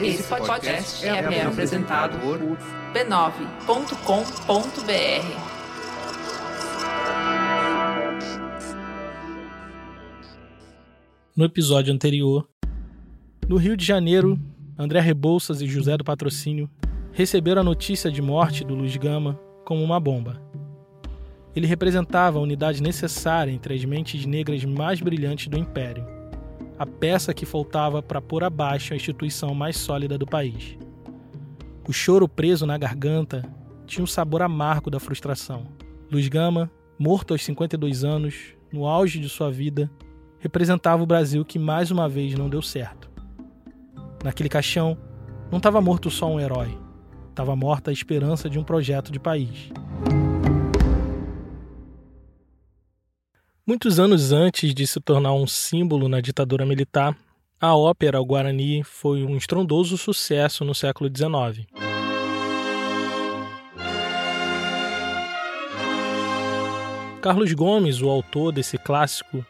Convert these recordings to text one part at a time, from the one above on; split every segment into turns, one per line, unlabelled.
Esse podcast é, é apresentado por b9.com.br.
No episódio anterior, no Rio de Janeiro, André Rebouças e José do Patrocínio receberam a notícia de morte do Luiz Gama como uma bomba. Ele representava a unidade necessária entre as mentes negras mais brilhantes do Império, a peça que faltava para pôr abaixo a instituição mais sólida do país. O choro preso na garganta tinha um sabor amargo da frustração. Luiz Gama, morto aos 52 anos, no auge de sua vida, representava o Brasil que mais uma vez não deu certo. Naquele caixão, não estava morto só um herói, estava morta a esperança de um projeto de país. Muitos anos antes de se tornar um símbolo na ditadura militar, a ópera O Guarani foi um estrondoso sucesso no século XIX. Carlos Gomes, o autor desse clássico,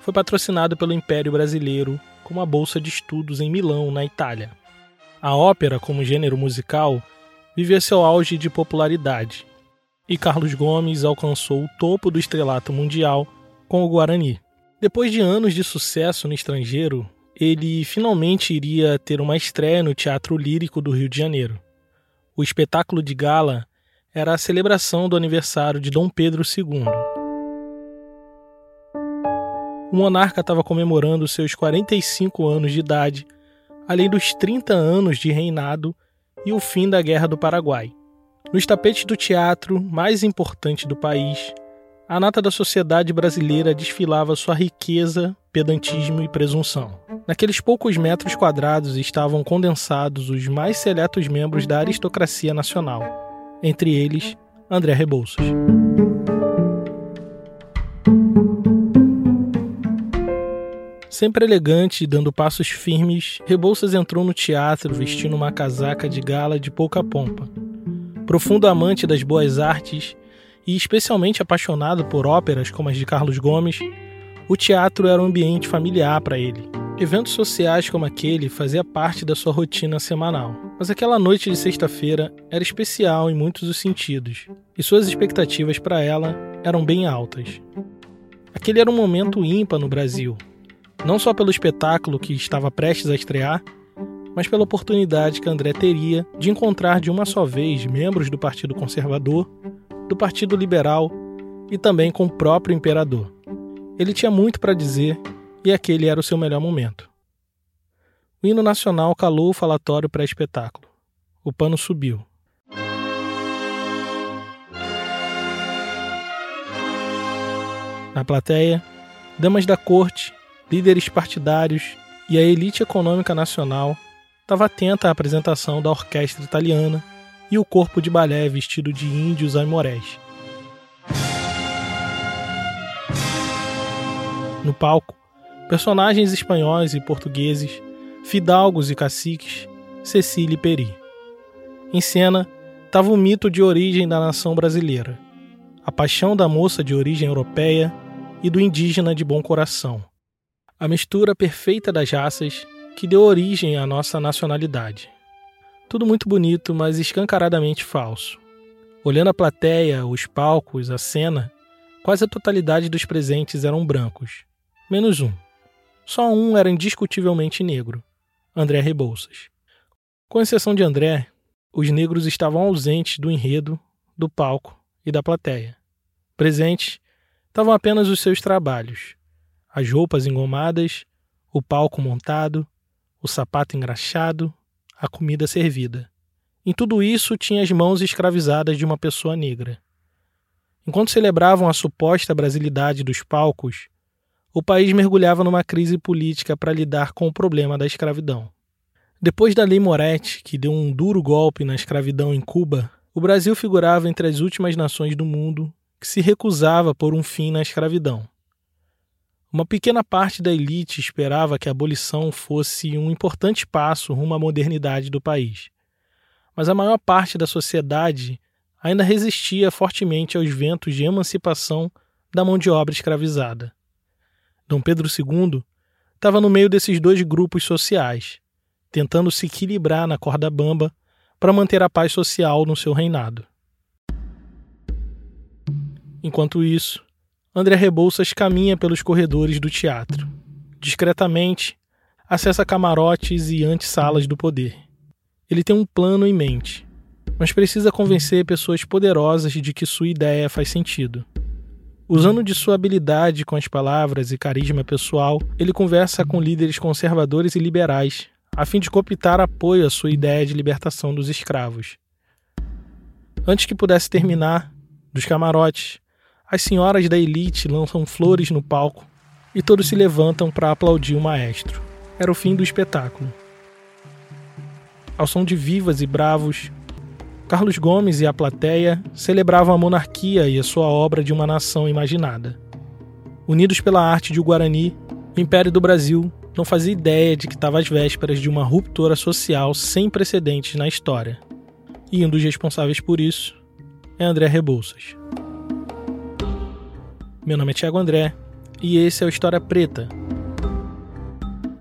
foi patrocinado pelo Império Brasileiro com uma bolsa de estudos em Milão, na Itália. A ópera, como gênero musical, vivia seu auge de popularidade, e Carlos Gomes alcançou o topo do estrelato mundial com o Guarani. Depois de anos de sucesso no estrangeiro, ele finalmente iria ter uma estreia no Teatro Lírico do Rio de Janeiro. O espetáculo de gala era a celebração do aniversário de Dom Pedro II. O monarca estava comemorando seus 45 anos de idade, além dos 30 anos de reinado e o fim da Guerra do Paraguai. Nos tapetes do teatro mais importante do país, a nata da sociedade brasileira desfilava sua riqueza, pedantismo e presunção. Naqueles poucos metros quadrados estavam condensados os mais seletos membros da aristocracia nacional, entre eles André Rebouças. Sempre elegante e dando passos firmes, Rebouças entrou no teatro vestindo uma casaca de gala de pouca pompa. Profundo amante das boas artes, e especialmente apaixonado por óperas como as de Carlos Gomes, o teatro era um ambiente familiar para ele. Eventos sociais como aquele fazia parte da sua rotina semanal. Mas aquela noite de sexta-feira era especial em muitos os sentidos, e suas expectativas para ela eram bem altas. Aquele era um momento ímpar no Brasil, não só pelo espetáculo que estava prestes a estrear, mas pela oportunidade que André teria de encontrar de uma só vez membros do Partido Conservador do Partido Liberal e também com o próprio imperador. Ele tinha muito para dizer e aquele era o seu melhor momento. O hino nacional calou o falatório pré-espetáculo. O pano subiu. Na plateia, damas da corte, líderes partidários e a elite econômica nacional estava atenta à apresentação da orquestra italiana e o corpo de balé vestido de índios aimorés. No palco, personagens espanhóis e portugueses, fidalgos e caciques, Cecília e Peri. Em cena, estava o mito de origem da nação brasileira, a paixão da moça de origem europeia e do indígena de bom coração, a mistura perfeita das raças que deu origem à nossa nacionalidade. Tudo muito bonito, mas escancaradamente falso. Olhando a plateia, os palcos, a cena, quase a totalidade dos presentes eram brancos. Menos um. Só um era indiscutivelmente negro: André Rebouças. Com exceção de André, os negros estavam ausentes do enredo, do palco e da plateia. Presentes estavam apenas os seus trabalhos: as roupas engomadas, o palco montado, o sapato engraxado a comida servida. Em tudo isso tinha as mãos escravizadas de uma pessoa negra. Enquanto celebravam a suposta brasilidade dos palcos, o país mergulhava numa crise política para lidar com o problema da escravidão. Depois da Lei Moretti, que deu um duro golpe na escravidão em Cuba, o Brasil figurava entre as últimas nações do mundo que se recusava por um fim na escravidão. Uma pequena parte da elite esperava que a abolição fosse um importante passo rumo à modernidade do país. Mas a maior parte da sociedade ainda resistia fortemente aos ventos de emancipação da mão de obra escravizada. Dom Pedro II estava no meio desses dois grupos sociais, tentando se equilibrar na corda bamba para manter a paz social no seu reinado. Enquanto isso, André Rebouças caminha pelos corredores do teatro. Discretamente, acessa camarotes e antesalas do poder. Ele tem um plano em mente, mas precisa convencer pessoas poderosas de que sua ideia faz sentido. Usando de sua habilidade com as palavras e carisma pessoal, ele conversa com líderes conservadores e liberais, a fim de cooptar apoio à sua ideia de libertação dos escravos. Antes que pudesse terminar, dos camarotes, as senhoras da elite lançam flores no palco e todos se levantam para aplaudir o maestro. Era o fim do espetáculo. Ao som de vivas e bravos, Carlos Gomes e a plateia celebravam a monarquia e a sua obra de uma nação imaginada. Unidos pela arte de Guarani, o Império do Brasil não fazia ideia de que estava às vésperas de uma ruptura social sem precedentes na história. E um dos responsáveis por isso é André Rebouças. Meu nome é Thiago André e esse é o História Preta.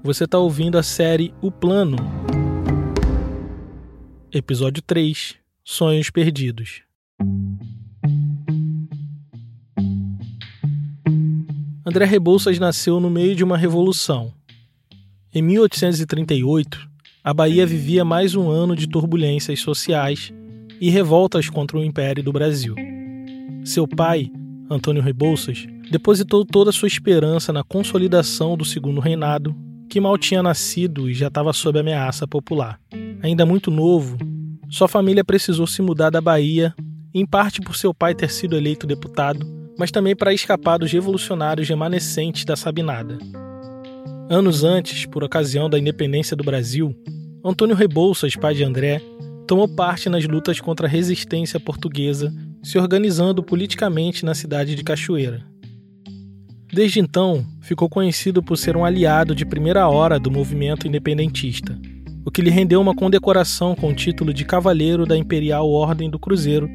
Você está ouvindo a série O Plano, episódio 3 Sonhos Perdidos. André Rebouças nasceu no meio de uma revolução. Em 1838, a Bahia vivia mais um ano de turbulências sociais e revoltas contra o Império do Brasil. Seu pai, Antônio Rebouças, depositou toda sua esperança na consolidação do segundo reinado, que mal tinha nascido e já estava sob ameaça popular. Ainda muito novo, sua família precisou se mudar da Bahia, em parte por seu pai ter sido eleito deputado, mas também para escapar dos revolucionários remanescentes da Sabinada. Anos antes, por ocasião da independência do Brasil, Antônio Rebouças, pai de André, tomou parte nas lutas contra a resistência portuguesa se organizando politicamente na cidade de Cachoeira. Desde então, ficou conhecido por ser um aliado de primeira hora do movimento independentista, o que lhe rendeu uma condecoração com o título de Cavaleiro da Imperial Ordem do Cruzeiro,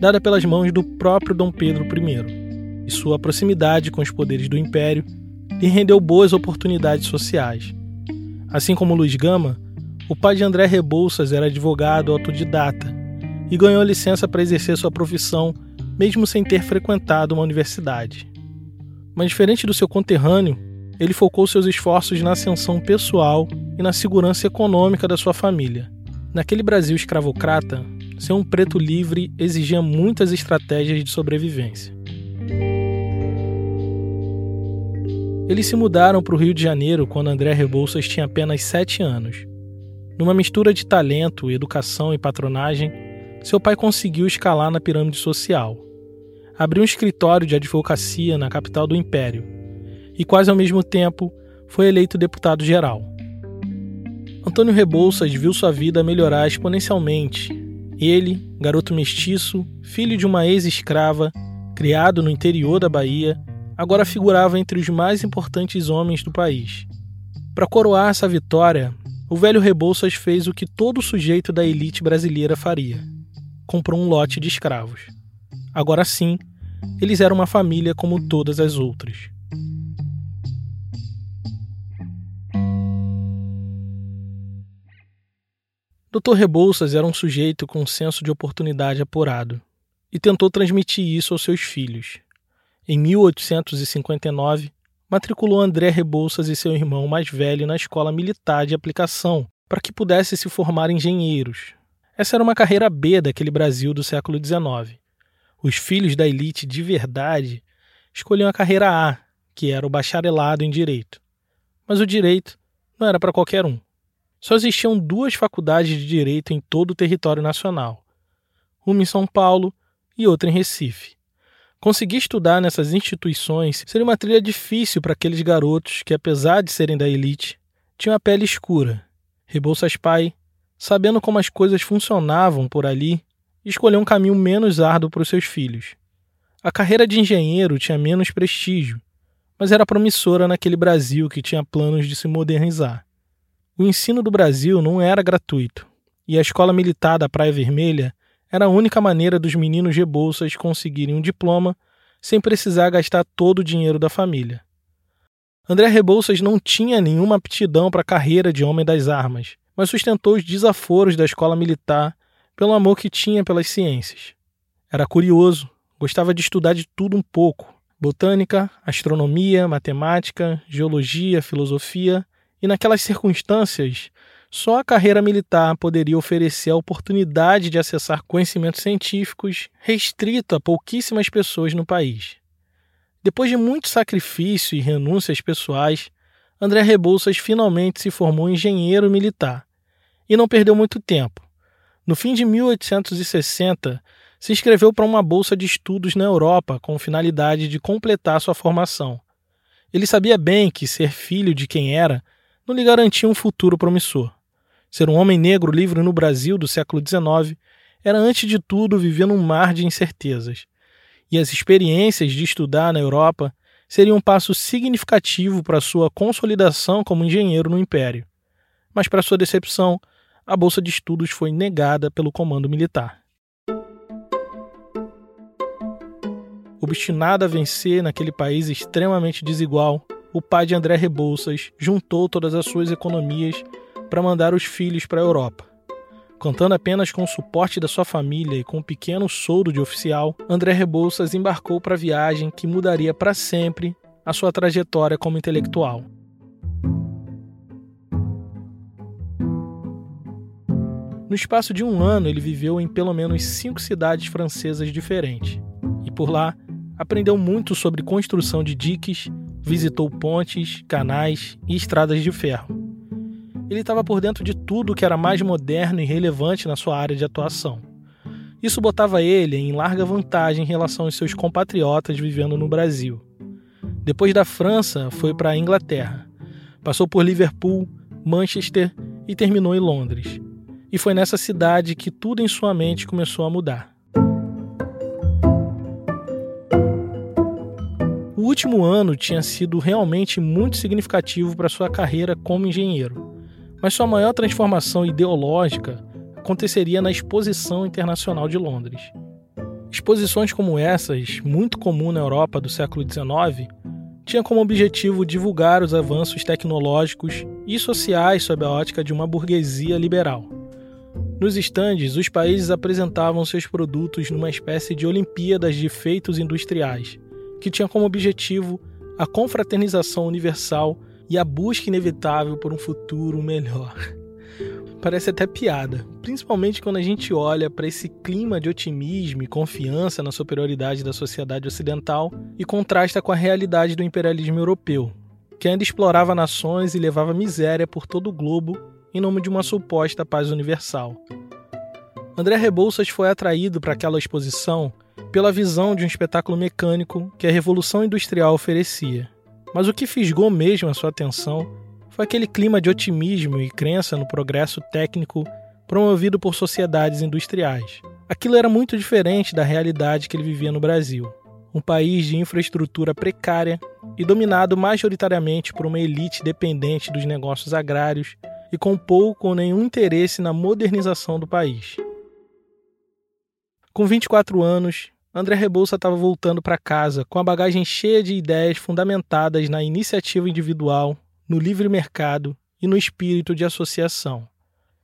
dada pelas mãos do próprio Dom Pedro I. E sua proximidade com os poderes do Império lhe rendeu boas oportunidades sociais. Assim como Luiz Gama, o pai de André Rebouças era advogado autodidata e ganhou licença para exercer sua profissão, mesmo sem ter frequentado uma universidade. Mas diferente do seu conterrâneo, ele focou seus esforços na ascensão pessoal e na segurança econômica da sua família. Naquele Brasil escravocrata, ser um preto livre exigia muitas estratégias de sobrevivência. Eles se mudaram para o Rio de Janeiro quando André Rebouças tinha apenas sete anos. Numa mistura de talento, educação e patronagem, seu pai conseguiu escalar na pirâmide social. Abriu um escritório de advocacia na capital do império e, quase ao mesmo tempo, foi eleito deputado geral. Antônio Rebouças viu sua vida melhorar exponencialmente. Ele, garoto mestiço, filho de uma ex-escrava, criado no interior da Bahia, agora figurava entre os mais importantes homens do país. Para coroar essa vitória, o velho Rebouças fez o que todo sujeito da elite brasileira faria comprou um lote de escravos. Agora sim, eles eram uma família como todas as outras. Dr. Rebouças era um sujeito com um senso de oportunidade apurado e tentou transmitir isso aos seus filhos. Em 1859, matriculou André Rebouças e seu irmão mais velho na escola militar de aplicação para que pudessem se formar engenheiros, essa era uma carreira B daquele Brasil do século XIX. Os filhos da elite de verdade escolhiam a carreira A, que era o bacharelado em direito. Mas o direito não era para qualquer um. Só existiam duas faculdades de direito em todo o território nacional, uma em São Paulo e outra em Recife. Conseguir estudar nessas instituições seria uma trilha difícil para aqueles garotos que, apesar de serem da elite, tinham a pele escura. Rebouças Pai sabendo como as coisas funcionavam por ali, escolheu um caminho menos árduo para os seus filhos. A carreira de engenheiro tinha menos prestígio, mas era promissora naquele Brasil que tinha planos de se modernizar. O ensino do Brasil não era gratuito, e a escola militar da Praia Vermelha era a única maneira dos meninos de bolsas conseguirem um diploma sem precisar gastar todo o dinheiro da família. André Rebouças não tinha nenhuma aptidão para a carreira de homem das armas, mas sustentou os desaforos da escola militar pelo amor que tinha pelas ciências. Era curioso, gostava de estudar de tudo um pouco: botânica, astronomia, matemática, geologia, filosofia, e naquelas circunstâncias, só a carreira militar poderia oferecer a oportunidade de acessar conhecimentos científicos restrito a pouquíssimas pessoas no país. Depois de muito sacrifício e renúncias pessoais, André Rebouças finalmente se formou engenheiro militar e não perdeu muito tempo. No fim de 1860, se inscreveu para uma bolsa de estudos na Europa com finalidade de completar sua formação. Ele sabia bem que ser filho de quem era não lhe garantia um futuro promissor. Ser um homem negro livre no Brasil do século XIX era, antes de tudo, viver num mar de incertezas. E as experiências de estudar na Europa seriam um passo significativo para sua consolidação como engenheiro no Império. Mas, para sua decepção, a bolsa de estudos foi negada pelo comando militar. Obstinado a vencer naquele país extremamente desigual, o pai de André Rebouças juntou todas as suas economias para mandar os filhos para a Europa. Contando apenas com o suporte da sua família e com um pequeno soldo de oficial, André Rebouças embarcou para a viagem que mudaria para sempre a sua trajetória como intelectual. No espaço de um ano, ele viveu em pelo menos cinco cidades francesas diferentes. E por lá, aprendeu muito sobre construção de diques, visitou pontes, canais e estradas de ferro. Ele estava por dentro de tudo que era mais moderno e relevante na sua área de atuação. Isso botava ele em larga vantagem em relação aos seus compatriotas vivendo no Brasil. Depois da França, foi para a Inglaterra. Passou por Liverpool, Manchester e terminou em Londres e foi nessa cidade que tudo em sua mente começou a mudar. O último ano tinha sido realmente muito significativo para sua carreira como engenheiro, mas sua maior transformação ideológica aconteceria na Exposição Internacional de Londres. Exposições como essas, muito comum na Europa do século XIX, tinham como objetivo divulgar os avanços tecnológicos e sociais sob a ótica de uma burguesia liberal. Nos estandes, os países apresentavam seus produtos numa espécie de Olimpíadas de feitos industriais, que tinha como objetivo a confraternização universal e a busca inevitável por um futuro melhor. Parece até piada, principalmente quando a gente olha para esse clima de otimismo e confiança na superioridade da sociedade ocidental e contrasta com a realidade do imperialismo europeu, que ainda explorava nações e levava miséria por todo o globo em nome de uma suposta paz universal. André Rebouças foi atraído para aquela exposição pela visão de um espetáculo mecânico que a Revolução Industrial oferecia. Mas o que fisgou mesmo a sua atenção foi aquele clima de otimismo e crença no progresso técnico promovido por sociedades industriais. Aquilo era muito diferente da realidade que ele vivia no Brasil, um país de infraestrutura precária e dominado majoritariamente por uma elite dependente dos negócios agrários e com pouco ou nenhum interesse na modernização do país. Com 24 anos, André Rebouça estava voltando para casa com a bagagem cheia de ideias fundamentadas na iniciativa individual, no livre mercado e no espírito de associação.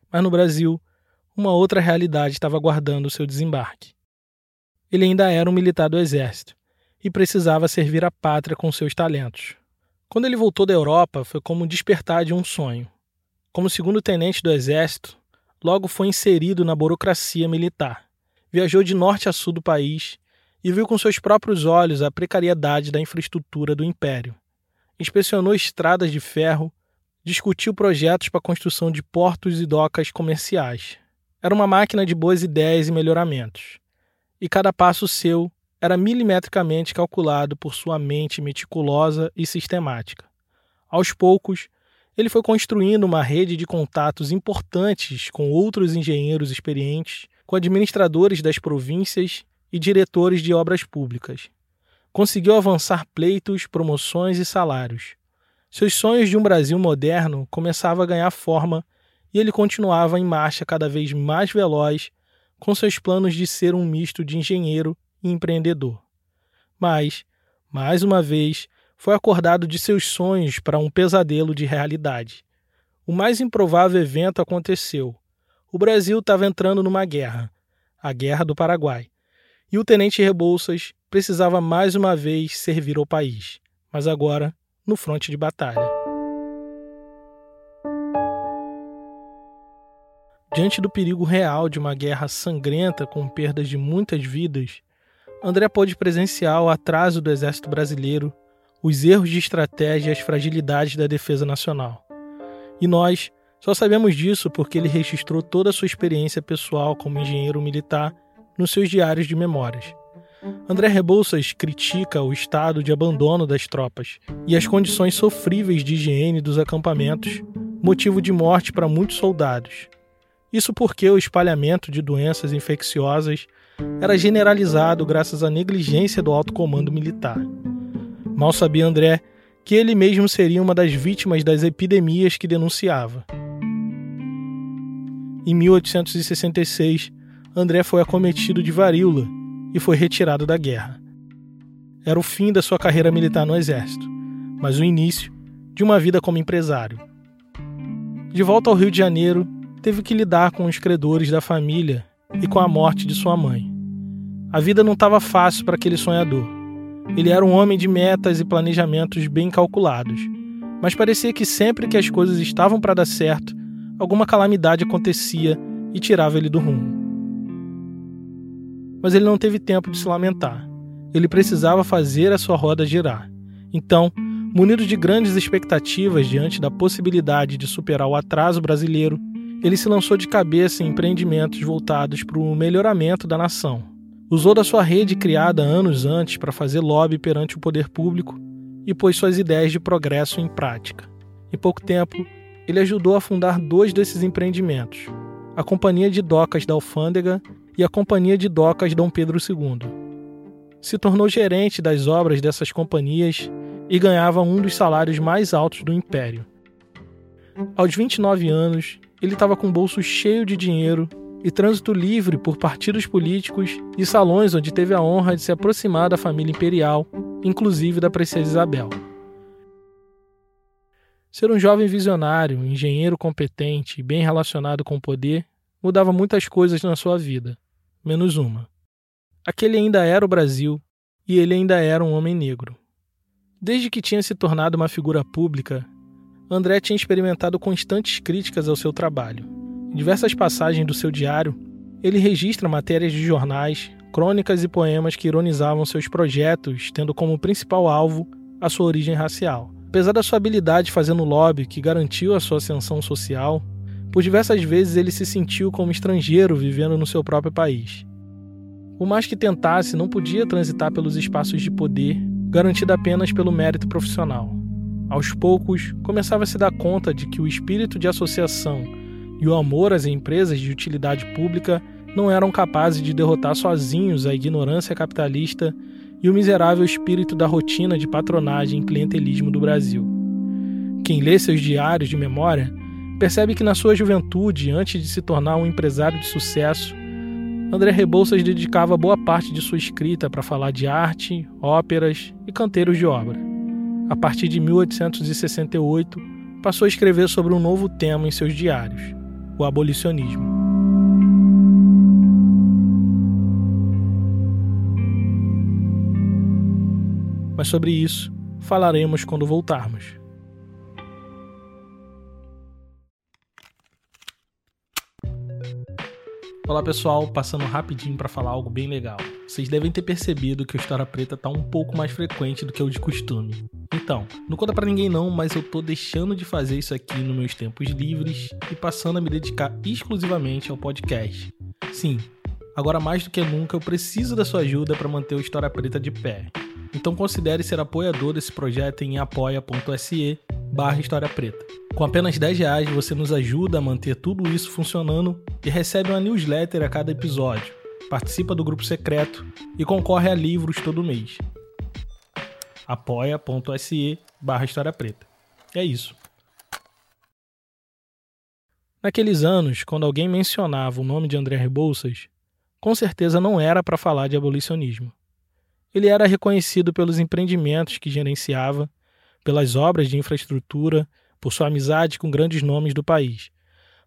Mas no Brasil, uma outra realidade estava aguardando seu desembarque. Ele ainda era um militar do exército e precisava servir a pátria com seus talentos. Quando ele voltou da Europa, foi como despertar de um sonho. Como segundo tenente do Exército, logo foi inserido na burocracia militar. Viajou de norte a sul do país e viu com seus próprios olhos a precariedade da infraestrutura do Império. Inspecionou estradas de ferro, discutiu projetos para a construção de portos e docas comerciais. Era uma máquina de boas ideias e melhoramentos. E cada passo seu era milimetricamente calculado por sua mente meticulosa e sistemática. Aos poucos, ele foi construindo uma rede de contatos importantes com outros engenheiros experientes, com administradores das províncias e diretores de obras públicas. Conseguiu avançar pleitos, promoções e salários. Seus sonhos de um Brasil moderno começavam a ganhar forma e ele continuava em marcha cada vez mais veloz com seus planos de ser um misto de engenheiro e empreendedor. Mas, mais uma vez, foi acordado de seus sonhos para um pesadelo de realidade. O mais improvável evento aconteceu. O Brasil estava entrando numa guerra, a Guerra do Paraguai, e o tenente Rebouças precisava mais uma vez servir ao país, mas agora no fronte de batalha. Diante do perigo real de uma guerra sangrenta com perdas de muitas vidas, André pôde presenciar o atraso do exército brasileiro, os erros de estratégia e as fragilidades da defesa nacional. E nós só sabemos disso porque ele registrou toda a sua experiência pessoal como engenheiro militar nos seus diários de memórias. André Rebouças critica o estado de abandono das tropas e as condições sofríveis de higiene dos acampamentos, motivo de morte para muitos soldados. Isso porque o espalhamento de doenças infecciosas era generalizado graças à negligência do alto comando militar. Mal sabia André que ele mesmo seria uma das vítimas das epidemias que denunciava. Em 1866, André foi acometido de varíola e foi retirado da guerra. Era o fim da sua carreira militar no exército, mas o início de uma vida como empresário. De volta ao Rio de Janeiro, teve que lidar com os credores da família e com a morte de sua mãe. A vida não estava fácil para aquele sonhador. Ele era um homem de metas e planejamentos bem calculados, mas parecia que sempre que as coisas estavam para dar certo, alguma calamidade acontecia e tirava ele do rumo. Mas ele não teve tempo de se lamentar. Ele precisava fazer a sua roda girar. Então, munido de grandes expectativas diante da possibilidade de superar o atraso brasileiro, ele se lançou de cabeça em empreendimentos voltados para o melhoramento da nação. Usou da sua rede criada anos antes para fazer lobby perante o poder público e pôs suas ideias de progresso em prática. Em pouco tempo, ele ajudou a fundar dois desses empreendimentos: a Companhia de Docas da Alfândega e a Companhia de Docas Dom Pedro II. Se tornou gerente das obras dessas companhias e ganhava um dos salários mais altos do império. Aos 29 anos, ele estava com o bolso cheio de dinheiro e trânsito livre por partidos políticos e salões onde teve a honra de se aproximar da família imperial, inclusive da princesa Isabel. Ser um jovem visionário, engenheiro competente e bem relacionado com o poder mudava muitas coisas na sua vida, menos uma. Aquele ainda era o Brasil e ele ainda era um homem negro. Desde que tinha se tornado uma figura pública, André tinha experimentado constantes críticas ao seu trabalho. Em diversas passagens do seu diário, ele registra matérias de jornais, crônicas e poemas que ironizavam seus projetos, tendo como principal alvo a sua origem racial. Apesar da sua habilidade fazendo lobby que garantiu a sua ascensão social, por diversas vezes ele se sentiu como estrangeiro vivendo no seu próprio país. Por mais que tentasse, não podia transitar pelos espaços de poder, garantido apenas pelo mérito profissional. Aos poucos, começava a se dar conta de que o espírito de associação e o amor às empresas de utilidade pública não eram capazes de derrotar sozinhos a ignorância capitalista e o miserável espírito da rotina de patronagem e clientelismo do Brasil. Quem lê seus diários de memória percebe que na sua juventude, antes de se tornar um empresário de sucesso, André Rebouças dedicava boa parte de sua escrita para falar de arte, óperas e canteiros de obra a partir de 1868, passou a escrever sobre um novo tema em seus diários: o abolicionismo. Mas sobre isso falaremos quando voltarmos. Olá pessoal, passando rapidinho para falar algo bem legal. Vocês devem ter percebido que o História Preta tá um pouco mais frequente do que o de costume. Então, não conta para ninguém não, mas eu tô deixando de fazer isso aqui nos meus tempos livres e passando a me dedicar exclusivamente ao podcast. Sim, agora mais do que nunca eu preciso da sua ajuda para manter o História Preta de pé. Então considere ser apoiador desse projeto em apoia.se barra História Preta. Com apenas 10 reais você nos ajuda a manter tudo isso funcionando e recebe uma newsletter a cada episódio, participa do grupo secreto e concorre a livros todo mês. apoia.se barra História Preta. É isso. Naqueles anos, quando alguém mencionava o nome de André Rebouças, com certeza não era para falar de abolicionismo. Ele era reconhecido pelos empreendimentos que gerenciava, pelas obras de infraestrutura, por sua amizade com grandes nomes do país,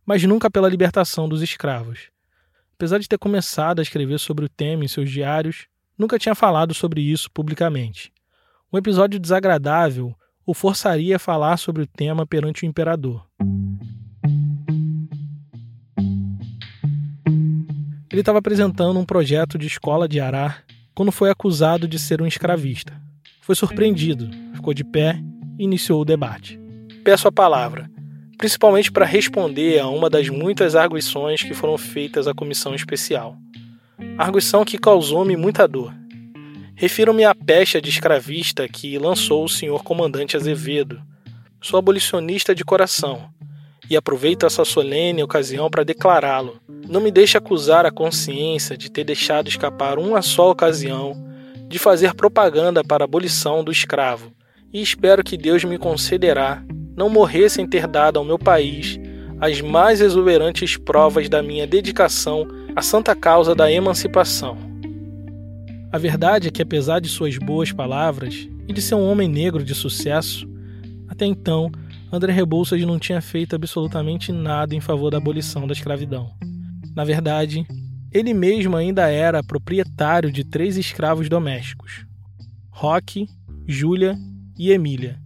mas nunca pela libertação dos escravos. Apesar de ter começado a escrever sobre o tema em seus diários, nunca tinha falado sobre isso publicamente. Um episódio desagradável o forçaria a falar sobre o tema perante o imperador. Ele estava apresentando um projeto de escola de Arar quando foi acusado de ser um escravista. Foi surpreendido, ficou de pé e iniciou o debate. Peço a palavra, principalmente para responder a uma das muitas arguições que foram feitas à comissão especial. Arguição que causou-me muita dor. Refiro-me à pecha de escravista que lançou o senhor comandante Azevedo. Sou abolicionista de coração e aproveito essa solene ocasião para declará-lo. Não me deixe acusar a consciência de ter deixado escapar uma só ocasião de fazer propaganda para a abolição do escravo, e espero que Deus me concederá não morrer sem ter dado ao meu país as mais exuberantes provas da minha dedicação à santa causa da emancipação. A verdade é que, apesar de suas boas palavras e de ser um homem negro de sucesso, até então André Rebouças não tinha feito absolutamente nada em favor da abolição da escravidão. Na verdade, ele mesmo ainda era proprietário de três escravos domésticos: Roque, Júlia e Emília.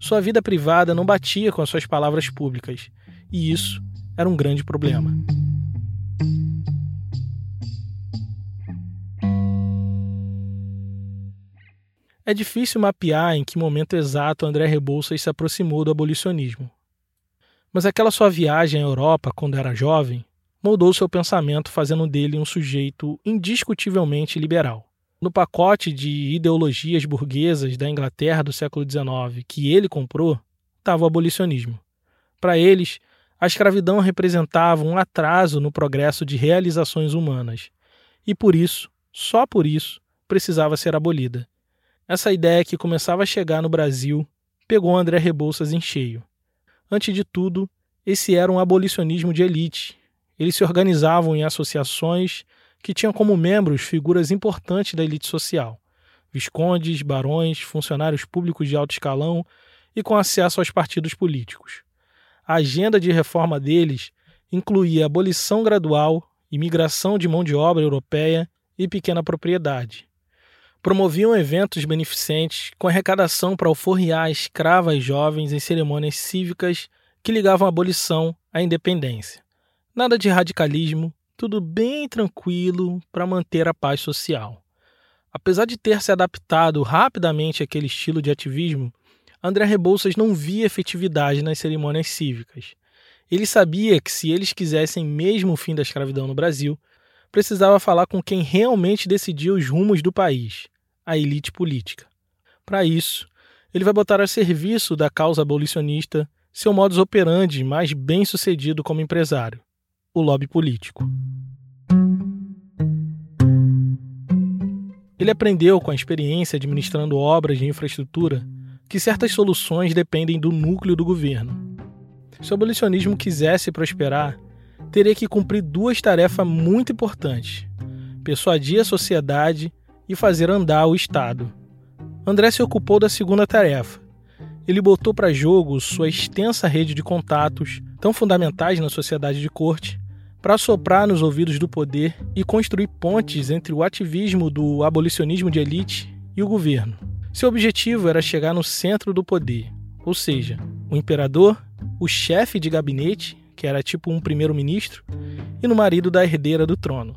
Sua vida privada não batia com as suas palavras públicas, e isso era um grande problema. É difícil mapear em que momento exato André Rebouças se aproximou do abolicionismo. Mas aquela sua viagem à Europa quando era jovem moldou seu pensamento, fazendo dele um sujeito indiscutivelmente liberal no pacote de ideologias burguesas da Inglaterra do século XIX que ele comprou estava o abolicionismo. Para eles, a escravidão representava um atraso no progresso de realizações humanas e por isso, só por isso, precisava ser abolida. Essa ideia que começava a chegar no Brasil pegou André Rebouças em cheio. Antes de tudo, esse era um abolicionismo de elite. Eles se organizavam em associações que tinham como membros figuras importantes da elite social, viscondes, barões, funcionários públicos de alto escalão e com acesso aos partidos políticos. A agenda de reforma deles incluía abolição gradual, imigração de mão de obra europeia e pequena propriedade. Promoviam eventos beneficentes com arrecadação para alforriar escravas jovens em cerimônias cívicas que ligavam a abolição à independência. Nada de radicalismo, tudo bem tranquilo para manter a paz social. Apesar de ter se adaptado rapidamente àquele estilo de ativismo, André Rebouças não via efetividade nas cerimônias cívicas. Ele sabia que se eles quisessem mesmo o fim da escravidão no Brasil, precisava falar com quem realmente decidia os rumos do país, a elite política. Para isso, ele vai botar a serviço da causa abolicionista seu modus operandi mais bem sucedido como empresário, o lobby político. Ele aprendeu com a experiência administrando obras de infraestrutura que certas soluções dependem do núcleo do governo. Se o abolicionismo quisesse prosperar, teria que cumprir duas tarefas muito importantes: persuadir a sociedade e fazer andar o Estado. André se ocupou da segunda tarefa. Ele botou para jogo sua extensa rede de contatos, tão fundamentais na sociedade de corte, para soprar nos ouvidos do poder e construir pontes entre o ativismo do abolicionismo de elite e o governo. Seu objetivo era chegar no centro do poder, ou seja, o imperador, o chefe de gabinete, que era tipo um primeiro-ministro, e no marido da herdeira do trono.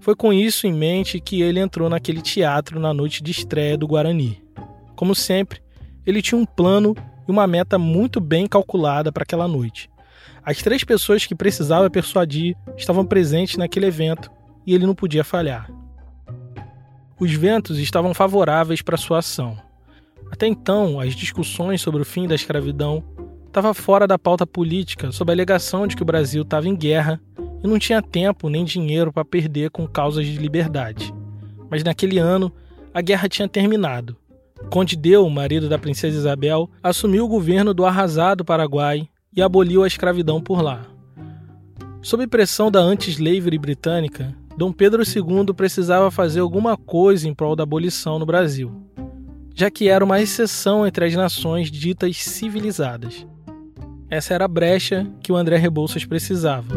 Foi com isso em mente que ele entrou naquele teatro na noite de estreia do Guarani. Como sempre, ele tinha um plano e uma meta muito bem calculada para aquela noite. As três pessoas que precisava persuadir estavam presentes naquele evento e ele não podia falhar. Os ventos estavam favoráveis para sua ação. Até então, as discussões sobre o fim da escravidão estavam fora da pauta política sob a alegação de que o Brasil estava em guerra e não tinha tempo nem dinheiro para perder com causas de liberdade. Mas naquele ano, a guerra tinha terminado. Conde Deu, marido da princesa Isabel, assumiu o governo do arrasado Paraguai e aboliu a escravidão por lá. Sob pressão da anti-slavery britânica, Dom Pedro II precisava fazer alguma coisa em prol da abolição no Brasil, já que era uma exceção entre as nações ditas civilizadas. Essa era a brecha que o André Rebouças precisava.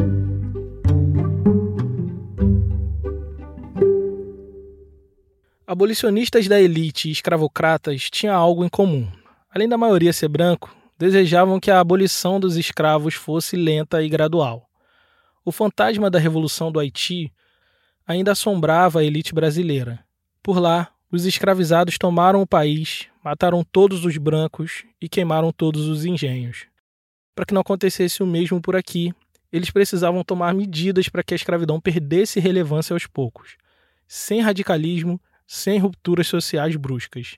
Abolicionistas da elite e escravocratas tinham algo em comum. Além da maioria ser branco, desejavam que a abolição dos escravos fosse lenta e gradual. O fantasma da Revolução do Haiti ainda assombrava a elite brasileira. Por lá, os escravizados tomaram o país, mataram todos os brancos e queimaram todos os engenhos. Para que não acontecesse o mesmo por aqui, eles precisavam tomar medidas para que a escravidão perdesse relevância aos poucos, sem radicalismo, sem rupturas sociais bruscas.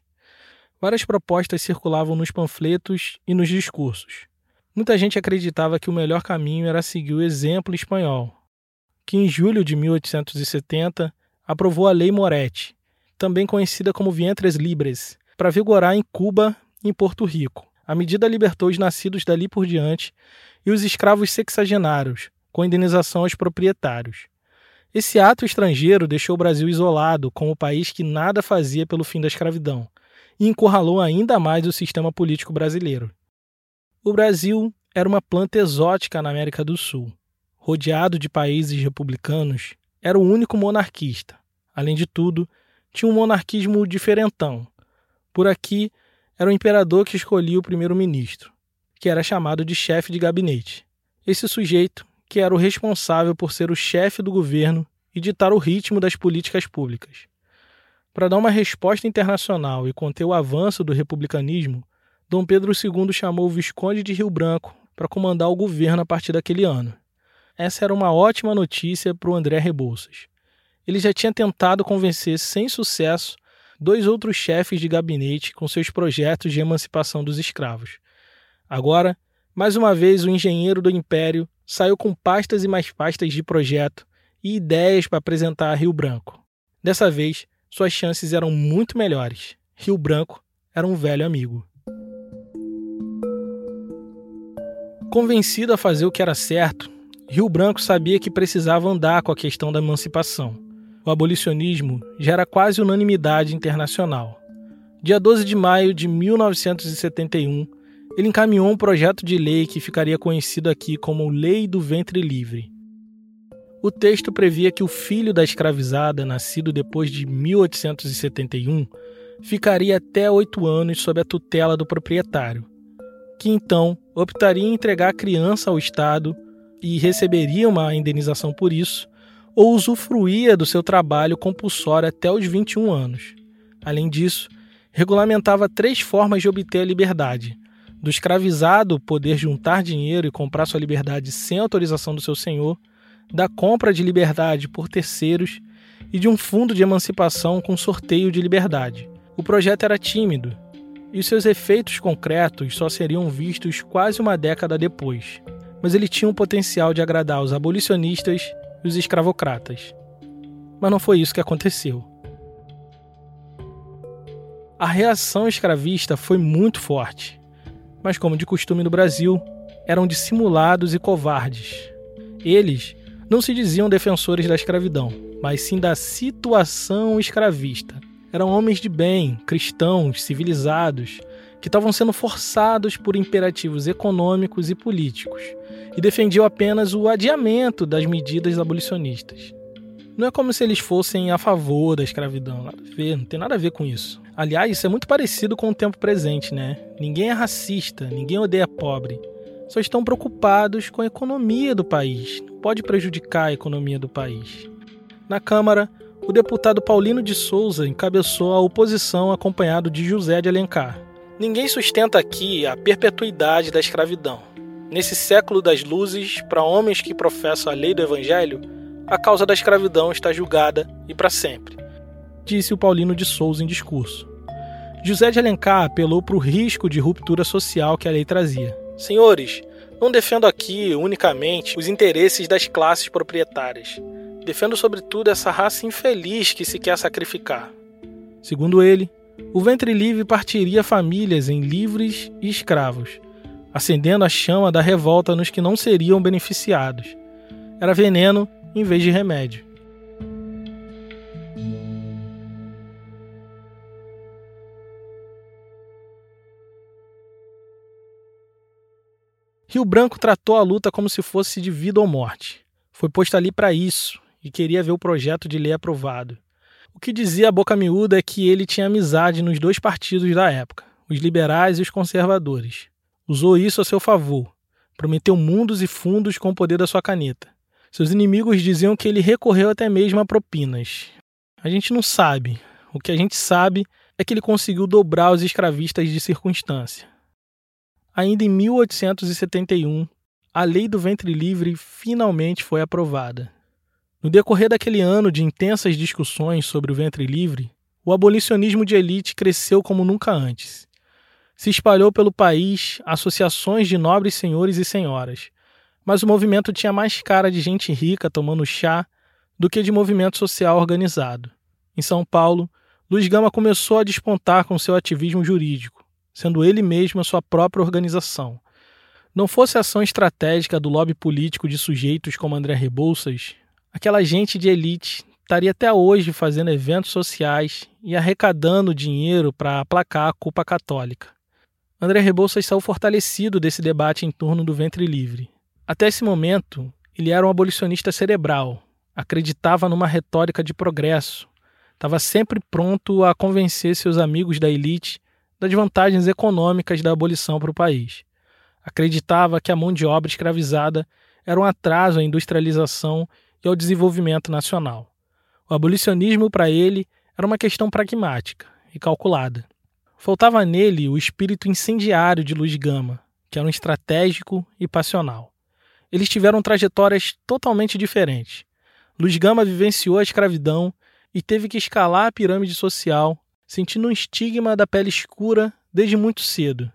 Várias propostas circulavam nos panfletos e nos discursos. Muita gente acreditava que o melhor caminho era seguir o exemplo espanhol, que em julho de 1870 aprovou a Lei Moretti, também conhecida como Vientres Libres, para vigorar em Cuba e em Porto Rico. A medida libertou os nascidos dali por diante e os escravos sexagenários, com indenização aos proprietários. Esse ato estrangeiro deixou o Brasil isolado como o país que nada fazia pelo fim da escravidão e encurralou ainda mais o sistema político brasileiro. O Brasil era uma planta exótica na América do Sul. Rodeado de países republicanos, era o único monarquista. Além de tudo, tinha um monarquismo diferentão. Por aqui, era o imperador que escolhia o primeiro-ministro, que era chamado de chefe de gabinete. Esse sujeito que era o responsável por ser o chefe do governo e ditar o ritmo das políticas públicas. Para dar uma resposta internacional e conter o avanço do republicanismo, Dom Pedro II chamou o Visconde de Rio Branco para comandar o governo a partir daquele ano. Essa era uma ótima notícia para o André Rebouças. Ele já tinha tentado convencer sem sucesso dois outros chefes de gabinete com seus projetos de emancipação dos escravos. Agora, mais uma vez, o engenheiro do império saiu com pastas e mais pastas de projeto e ideias para apresentar a Rio Branco. Dessa vez, suas chances eram muito melhores. Rio Branco era um velho amigo. Convencido a fazer o que era certo, Rio Branco sabia que precisava andar com a questão da emancipação. O abolicionismo já era quase unanimidade internacional. Dia 12 de maio de 1971, ele encaminhou um projeto de lei que ficaria conhecido aqui como Lei do Ventre Livre. O texto previa que o filho da escravizada, nascido depois de 1871, ficaria até oito anos sob a tutela do proprietário, que então optaria em entregar a criança ao Estado e receberia uma indenização por isso, ou usufruía do seu trabalho compulsório até os 21 anos. Além disso, regulamentava três formas de obter a liberdade: do escravizado poder juntar dinheiro e comprar sua liberdade sem autorização do seu senhor, da compra de liberdade por terceiros e de um fundo de emancipação com sorteio de liberdade. O projeto era tímido e seus efeitos concretos só seriam vistos quase uma década depois, mas ele tinha o potencial de agradar os abolicionistas e os escravocratas. Mas não foi isso que aconteceu. A reação escravista foi muito forte mas, como de costume no Brasil, eram dissimulados e covardes. Eles não se diziam defensores da escravidão, mas sim da situação escravista. Eram homens de bem, cristãos, civilizados, que estavam sendo forçados por imperativos econômicos e políticos e defendiam apenas o adiamento das medidas abolicionistas. Não é como se eles fossem a favor da escravidão, nada a ver, não tem nada a ver com isso. Aliás, isso é muito parecido com o tempo presente, né? Ninguém é racista, ninguém odeia pobre. Só estão preocupados com a economia do país. Pode prejudicar a economia do país. Na Câmara, o deputado Paulino de Souza encabeçou a oposição acompanhado de José de Alencar. Ninguém sustenta aqui a perpetuidade da escravidão. Nesse século das luzes, para homens que professam a lei do evangelho, a causa da escravidão está julgada e para sempre, disse o Paulino de Souza em discurso. José de Alencar apelou para o risco de ruptura social que a lei trazia. Senhores, não defendo aqui unicamente os interesses das classes proprietárias. Defendo sobretudo essa raça infeliz que se quer sacrificar. Segundo ele, o ventre livre partiria famílias em livres e escravos, acendendo a chama da revolta nos que não seriam beneficiados. Era veneno em vez de remédio. Rio Branco tratou a luta como se fosse de vida ou morte. Foi posto ali para isso e queria ver o projeto de lei aprovado. O que dizia a boca miúda é que ele tinha amizade nos dois partidos da época, os liberais e os conservadores. Usou isso a seu favor. Prometeu mundos e fundos com o poder da sua caneta. Seus inimigos diziam que ele recorreu até mesmo a propinas. A gente não sabe. O que a gente sabe é que ele conseguiu dobrar os escravistas de circunstância. Ainda em 1871, a lei do ventre livre finalmente foi aprovada. No decorrer daquele ano de intensas discussões sobre o ventre livre, o abolicionismo de elite cresceu como nunca antes. Se espalhou pelo país associações de nobres senhores e senhoras, mas o movimento tinha mais cara de gente rica tomando chá do que de movimento social organizado. Em São Paulo, Luiz Gama começou a despontar com seu ativismo jurídico, sendo ele mesmo a sua própria organização. Não fosse a ação estratégica do lobby político de sujeitos como André Rebouças, aquela gente de elite estaria até hoje fazendo eventos sociais e arrecadando dinheiro para aplacar a culpa católica. André Rebouças saiu fortalecido desse debate em torno do ventre livre. Até esse momento, ele era um abolicionista cerebral, acreditava numa retórica de progresso, estava sempre pronto a convencer seus amigos da elite das vantagens econômicas da abolição para o país. Acreditava que a mão de obra escravizada era um atraso à industrialização e ao desenvolvimento nacional. O abolicionismo, para ele, era uma questão pragmática e calculada. Faltava nele o espírito incendiário de Luiz Gama, que era um estratégico e passional. Eles tiveram trajetórias totalmente diferentes. Luiz Gama vivenciou a escravidão e teve que escalar a pirâmide social, sentindo um estigma da pele escura desde muito cedo.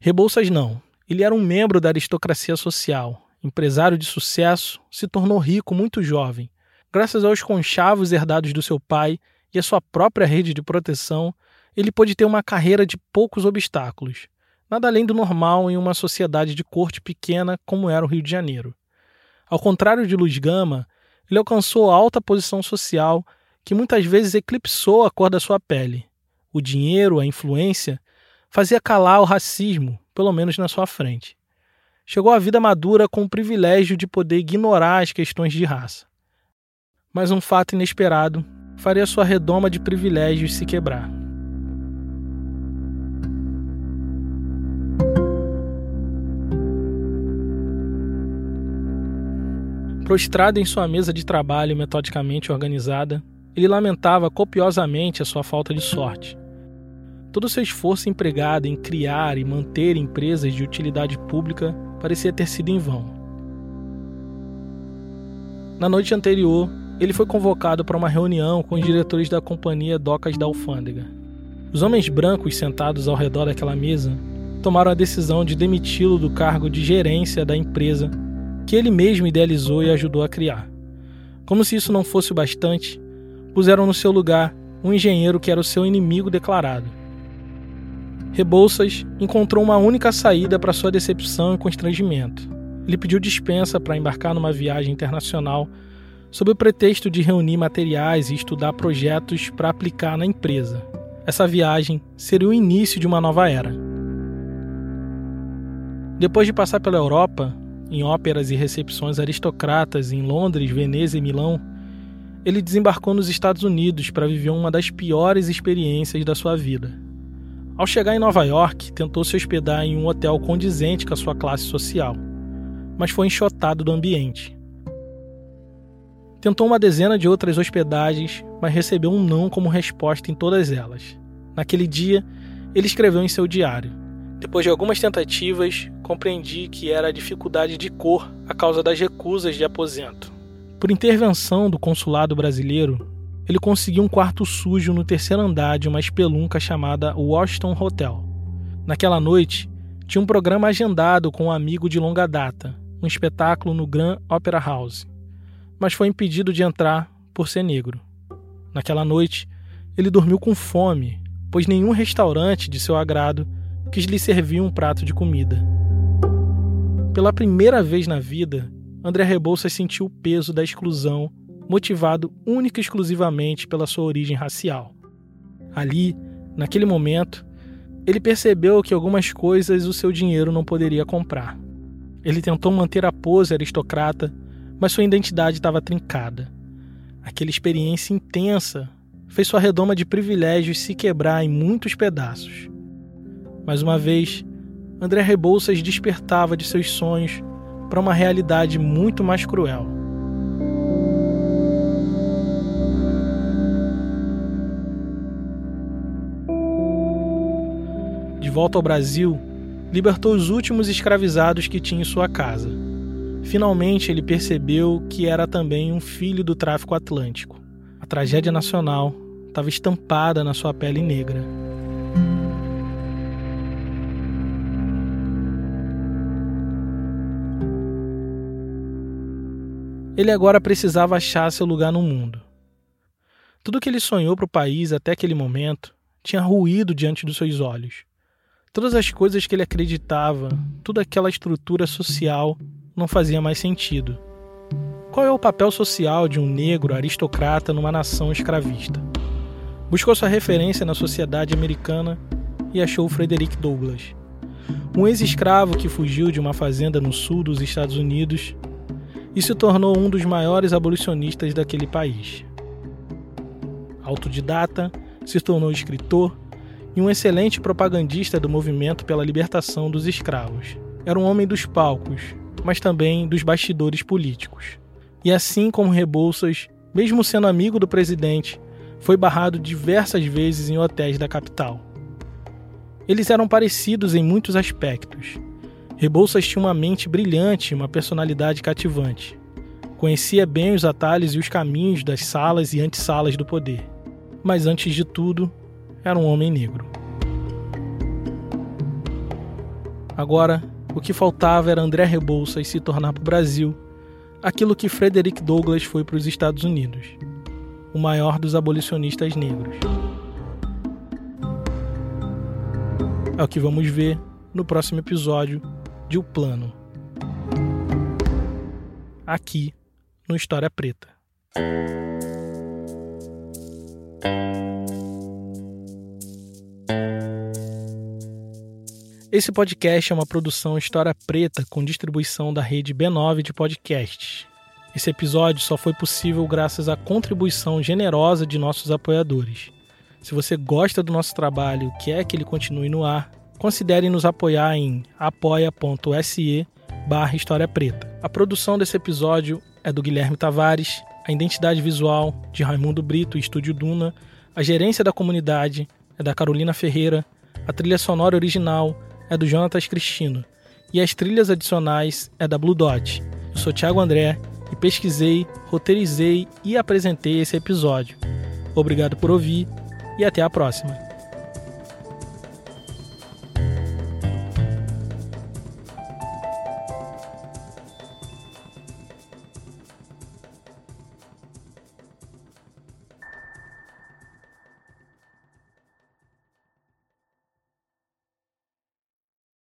Rebouças não. Ele era um membro da aristocracia social, empresário de sucesso, se tornou rico muito jovem. Graças aos conchavos herdados do seu pai e à sua própria rede de proteção, ele pôde ter uma carreira de poucos obstáculos, nada além do normal em uma sociedade de corte pequena como era o Rio de Janeiro. Ao contrário de Luiz Gama, ele alcançou alta posição social que muitas vezes eclipsou a cor da sua pele. O dinheiro, a influência, fazia calar o racismo, pelo menos na sua frente chegou à vida madura com o privilégio de poder ignorar as questões de raça. Mas um fato inesperado faria sua redoma de privilégios se quebrar. Prostrado em sua mesa de trabalho metodicamente organizada, ele lamentava copiosamente a sua falta de sorte. Todo o seu esforço empregado em criar e manter empresas de utilidade pública parecia ter sido em vão. Na noite anterior, ele foi convocado para uma reunião com os diretores da companhia Docas da Alfândega. Os homens brancos sentados ao redor daquela mesa tomaram a decisão de demiti-lo do cargo de gerência da empresa que ele mesmo idealizou e ajudou a criar. Como se isso não fosse o bastante, puseram no seu lugar um engenheiro que era o seu inimigo declarado. Rebouças encontrou uma única saída para sua decepção e constrangimento. Ele pediu dispensa para embarcar numa viagem internacional sob o pretexto de reunir materiais e estudar projetos para aplicar na empresa. Essa viagem seria o início de uma nova era. Depois de passar pela Europa, em óperas e recepções aristocratas em Londres, Veneza e Milão, ele desembarcou nos Estados Unidos para viver uma das piores experiências da sua vida. Ao chegar em Nova York, tentou se hospedar em um hotel condizente com a sua classe social, mas foi enxotado do ambiente. Tentou uma dezena de outras hospedagens, mas recebeu um não como resposta em todas elas. Naquele dia, ele escreveu em seu diário: Depois de algumas tentativas, compreendi que era a dificuldade de cor a causa das recusas de aposento. Por intervenção do consulado brasileiro, ele conseguiu um quarto sujo no terceiro andar de uma espelunca chamada Washington Hotel. Naquela noite, tinha um programa agendado com um amigo de longa data, um espetáculo no Grand Opera House, mas foi impedido de entrar por ser negro. Naquela noite, ele dormiu com fome, pois nenhum restaurante de seu agrado quis lhe servir um prato de comida. Pela primeira vez na vida, André Rebouças sentiu o peso da exclusão motivado única e exclusivamente pela sua origem racial. Ali, naquele momento, ele percebeu que algumas coisas o seu dinheiro não poderia comprar. Ele tentou manter a pose aristocrata, mas sua identidade estava trincada. Aquela experiência intensa fez sua redoma de privilégios se quebrar em muitos pedaços. Mais uma vez, André Rebouças despertava de seus sonhos para uma realidade muito mais cruel. De volta ao Brasil, libertou os últimos escravizados que tinha em sua casa. Finalmente ele percebeu que era também um filho do tráfico atlântico. A tragédia nacional estava estampada na sua pele negra. Ele agora precisava achar seu lugar no mundo. Tudo que ele sonhou para o país até aquele momento tinha ruído diante dos seus olhos. Todas as coisas que ele acreditava, toda aquela estrutura social não fazia mais sentido. Qual é o papel social de um negro aristocrata numa nação escravista? Buscou sua referência na sociedade americana e achou Frederick Douglass, um ex-escravo que fugiu de uma fazenda no sul dos Estados Unidos e se tornou um dos maiores abolicionistas daquele país. Autodidata, se tornou escritor e um excelente propagandista do movimento pela libertação dos escravos. Era um homem dos palcos, mas também dos bastidores políticos. E assim como Rebouças, mesmo sendo amigo do presidente, foi barrado diversas vezes em hotéis da capital. Eles eram parecidos em muitos aspectos. Rebouças tinha uma mente brilhante e uma personalidade cativante. Conhecia bem os atalhos e os caminhos das salas e antessalas do poder. Mas antes de tudo, era um homem negro. Agora, o que faltava era André Rebouças se tornar para o Brasil aquilo que Frederick Douglass foi para os Estados Unidos o maior dos abolicionistas negros. É o que vamos ver no próximo episódio de O Plano. Aqui no História Preta. Esse podcast é uma produção História Preta com distribuição da rede B9 de podcasts. Esse episódio só foi possível graças à contribuição generosa de nossos apoiadores. Se você gosta do nosso trabalho e quer que ele continue no ar, considere nos apoiar em apoia.se barra História Preta. A produção desse episódio é do Guilherme Tavares, a identidade visual de Raimundo Brito e Estúdio Duna, a gerência da comunidade é da Carolina Ferreira, a trilha sonora original é do Jonatas Cristino e as trilhas adicionais é da Blue Dot. Eu sou Thiago André e pesquisei, roteirizei e apresentei esse episódio. Obrigado por ouvir e até a próxima.